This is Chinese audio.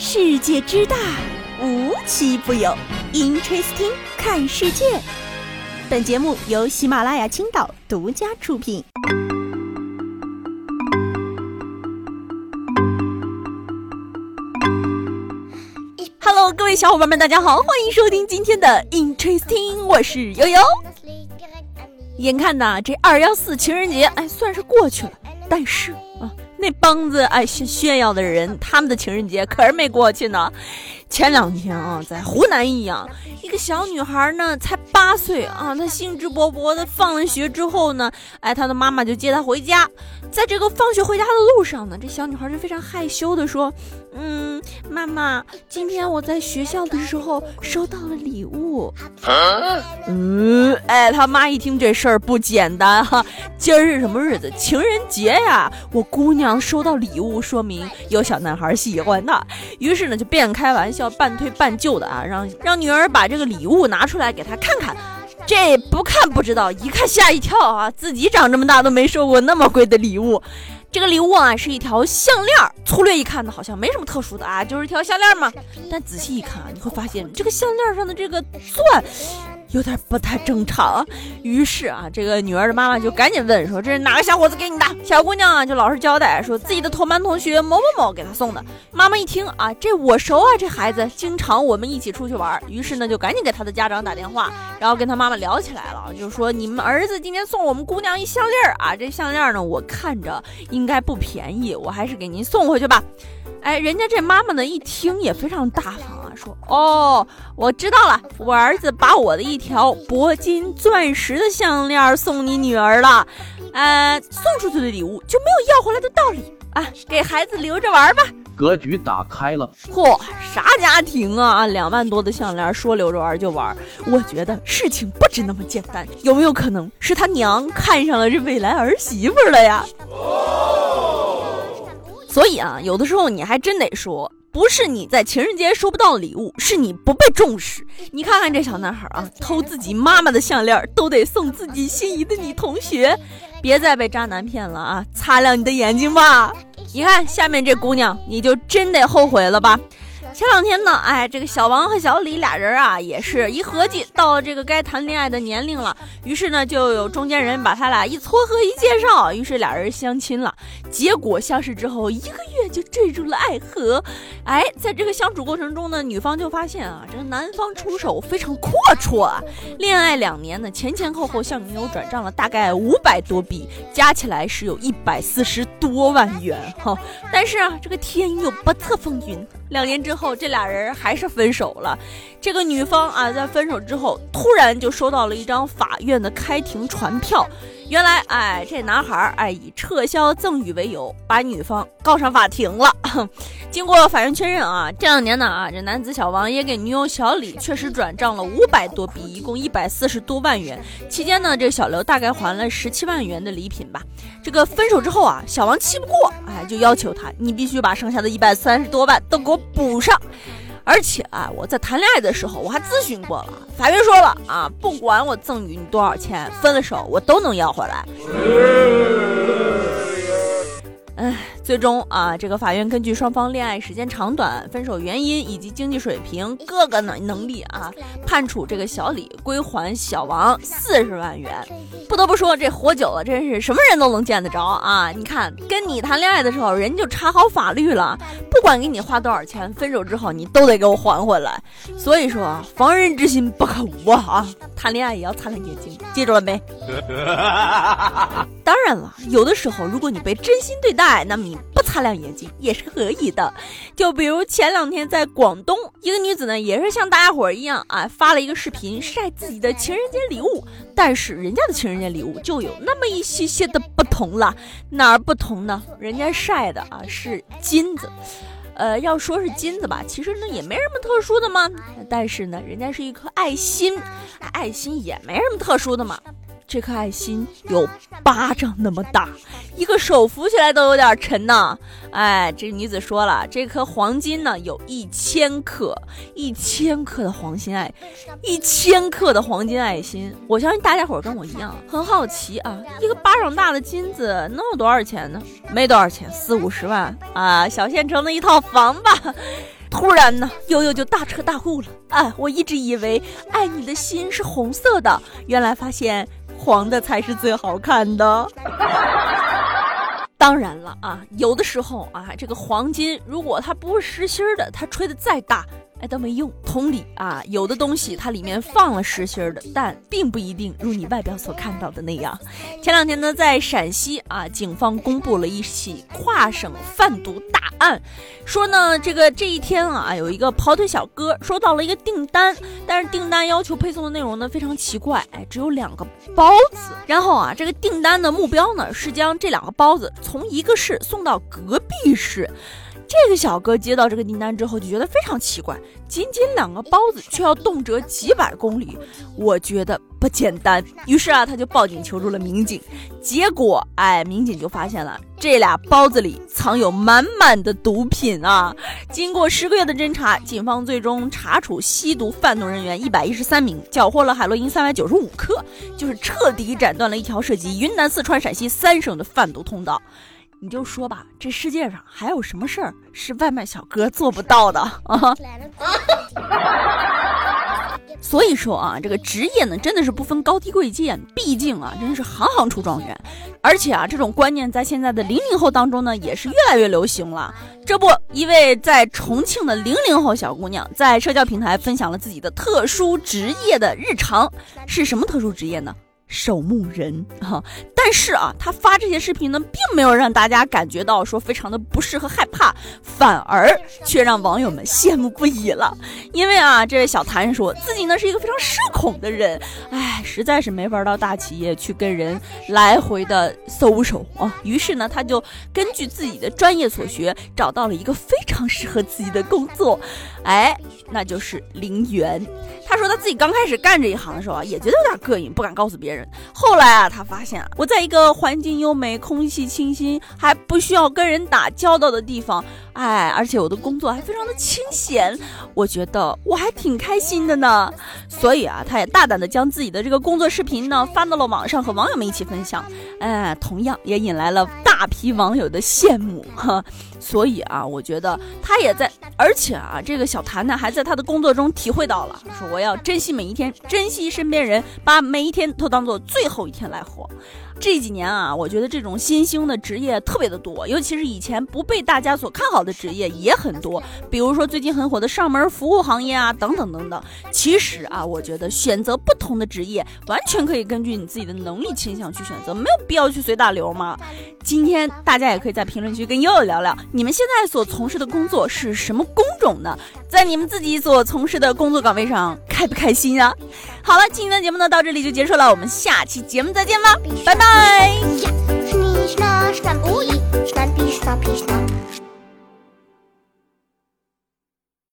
世界之大，无奇不有。Interesting，看世界。本节目由喜马拉雅青岛独家出品。Hello，各位小伙伴们，大家好，欢迎收听今天的 Interesting，我是悠悠。眼看呐，这二幺四情人节，哎，算是过去了，但是啊。那帮子爱炫炫耀的人，他们的情人节可是没过去呢。前两天啊，在湖南益阳，一个小女孩呢，才八岁啊，她兴致勃勃的放了学之后呢，哎，她的妈妈就接她回家。在这个放学回家的路上呢，这小女孩就非常害羞的说：“嗯，妈妈，今天我在学校的时候收到了礼物。”嗯，哎，他妈一听这事儿不简单哈，今儿是什么日子？情人节呀！我姑娘收到礼物，说明有小男孩喜欢她。于是呢，就边开玩笑半推半就的啊，让让女儿把这个礼物拿出来给她看看。这不看不知道，一看吓一跳啊！自己长这么大都没收过那么贵的礼物。这个礼物啊是一条项链，粗略一看呢，好像没什么特殊的啊，就是一条项链嘛。但仔细一看啊，你会发现这个项链上的这个钻。有点不太正常，于是啊，这个女儿的妈妈就赶紧问说：“这是哪个小伙子给你的？”小姑娘啊就老实交代说自己的同班同学某某某给她送的。妈妈一听啊，这我熟啊，这孩子经常我们一起出去玩。于是呢，就赶紧给他的家长打电话，然后跟他妈妈聊起来了，就说：“你们儿子今天送我们姑娘一项链啊，这项链呢，我看着应该不便宜，我还是给您送回去吧。”哎，人家这妈妈呢一听也非常大方，说哦，我知道了，我儿子把我的一条铂金钻石的项链送你女儿了，呃，送出去的礼物就没有要回来的道理啊，给孩子留着玩吧。格局打开了，嚯，啥家庭啊？两万多的项链说留着玩就玩？我觉得事情不止那么简单，有没有可能是他娘看上了这未来儿媳妇了呀？所以啊，有的时候你还真得说，不是你在情人节收不到礼物，是你不被重视。你看看这小男孩啊，偷自己妈妈的项链都得送自己心仪的女同学，别再被渣男骗了啊！擦亮你的眼睛吧。你看下面这姑娘，你就真得后悔了吧。前两天呢，哎，这个小王和小李俩人啊，也是一合计到了这个该谈恋爱的年龄了，于是呢，就有中间人把他俩一撮合一介绍，于是俩人相亲了。结果相识之后一个月就坠入了爱河，哎，在这个相处过程中呢，女方就发现啊，这个男方出手非常阔绰啊，恋爱两年呢，前前后后向女友转账了大概五百多笔，加起来是有一百四十多万元哈。但是啊，这个天有不测风云。两年之后，这俩人还是分手了。这个女方啊，在分手之后，突然就收到了一张法院的开庭传票。原来，哎，这男孩儿哎以撤销赠与为由，把女方告上法庭了。经过法院确认啊，这两年呢啊，这男子小王也给女友小李确实转账了五百多笔，一共一百四十多万元。期间呢，这小刘大概还了十七万元的礼品吧。这个分手之后啊，小王气不过，哎，就要求他，你必须把剩下的一百三十多万都给我补上。而且啊，我在谈恋爱的时候，我还咨询过了，法院说了啊，不管我赠与你多少钱，分了手我都能要回来。哎。最终啊，这个法院根据双方恋爱时间长短、分手原因以及经济水平各个能能力啊，判处这个小李归还小王四十万元。不得不说，这活久了真是什么人都能见得着啊！你看，跟你谈恋爱的时候，人就查好法律了，不管给你花多少钱，分手之后你都得给我还回来。所以说，防人之心不可无啊！谈恋爱也要擦亮眼睛，记住了没？当然了，有的时候如果你被真心对待，那么你。不擦亮眼睛也是可以的，就比如前两天在广东，一个女子呢也是像大家伙儿一样啊，发了一个视频晒自己的情人节礼物，但是人家的情人节礼物就有那么一些些的不同了，哪儿不同呢？人家晒的啊是金子，呃，要说是金子吧，其实呢也没什么特殊的嘛，但是呢，人家是一颗爱心，爱心也没什么特殊的嘛。这颗爱心有巴掌那么大，一个手扶起来都有点沉呐。哎，这女子说了，这颗黄金呢有一千克，一千克的黄金爱，一千克的黄金爱心。我相信大家伙跟我一样很好奇啊，一个巴掌大的金子能有多少钱呢？没多少钱，四五十万啊，小县城的一套房吧。突然呢，悠悠就大彻大悟了。哎，我一直以为爱你的心是红色的，原来发现黄的才是最好看的。当然了啊，有的时候啊，这个黄金如果它不是实心的，它吹的再大。哎，都没用。同理啊，有的东西它里面放了实心的，但并不一定如你外表所看到的那样。前两天呢，在陕西啊，警方公布了一起跨省贩毒大案，说呢，这个这一天啊，有一个跑腿小哥收到了一个订单，但是订单要求配送的内容呢非常奇怪，哎，只有两个包子。然后啊，这个订单的目标呢是将这两个包子从一个市送到隔壁市。这个小哥接到这个订单之后就觉得非常奇怪，仅仅两个包子却要动辄几百公里，我觉得不简单。于是啊，他就报警求助了民警。结果，哎，民警就发现了这俩包子里藏有满满的毒品啊！经过十个月的侦查，警方最终查处吸毒贩毒人员一百一十三名，缴获了海洛因三百九十五克，就是彻底斩断了一条涉及云南、四川、陕西三省的贩毒通道。你就说吧，这世界上还有什么事儿是外卖小哥做不到的啊？所以说啊，这个职业呢，真的是不分高低贵贱，毕竟啊，真是行行出状元。而且啊，这种观念在现在的零零后当中呢，也是越来越流行了。这不，一位在重庆的零零后小姑娘在社交平台分享了自己的特殊职业的日常，是什么特殊职业呢？守墓人哈，但是啊，他发这些视频呢，并没有让大家感觉到说非常的不适和害怕，反而却让网友们羡慕不已了。因为啊，这位小谭说自己呢是一个非常社恐的人，哎，实在是没法到大企业去跟人来回的搜手啊。于是呢，他就根据自己的专业所学，找到了一个非常适合自己的工作，哎，那就是陵园。他说他自己刚开始干这一行的时候啊，也觉得有点膈应，不敢告诉别人。后来啊，他发现啊我在一个环境优美、空气清新，还不需要跟人打交道的地方，哎，而且我的工作还非常的清闲，我觉得我还挺开心的呢。所以啊，他也大胆的将自己的这个工作视频呢发到了网上，和网友们一起分享。哎，同样也引来了大批网友的羡慕哈。所以啊，我觉得他也在，而且啊，这个小谭呢还在他的工作中体会到了，说我要珍惜每一天，珍惜身边人，把每一天都当做最后一天来活。这几年啊，我觉得这种新兴的职业特别的多，尤其是以前不被大家所看好的职业也很多。比如说最近很火的上门服务行业啊，等等等等。其实啊，我觉得选择不同的职业，完全可以根据你自己的能力倾向去选择，没有必要去随大流嘛。今天大家也可以在评论区跟悠悠聊聊，你们现在所从事的工作是什么工种呢？在你们自己所从事的工作岗位上开不开心啊？好了今天的节目呢到这里就结束了我们下期节目再见吧拜拜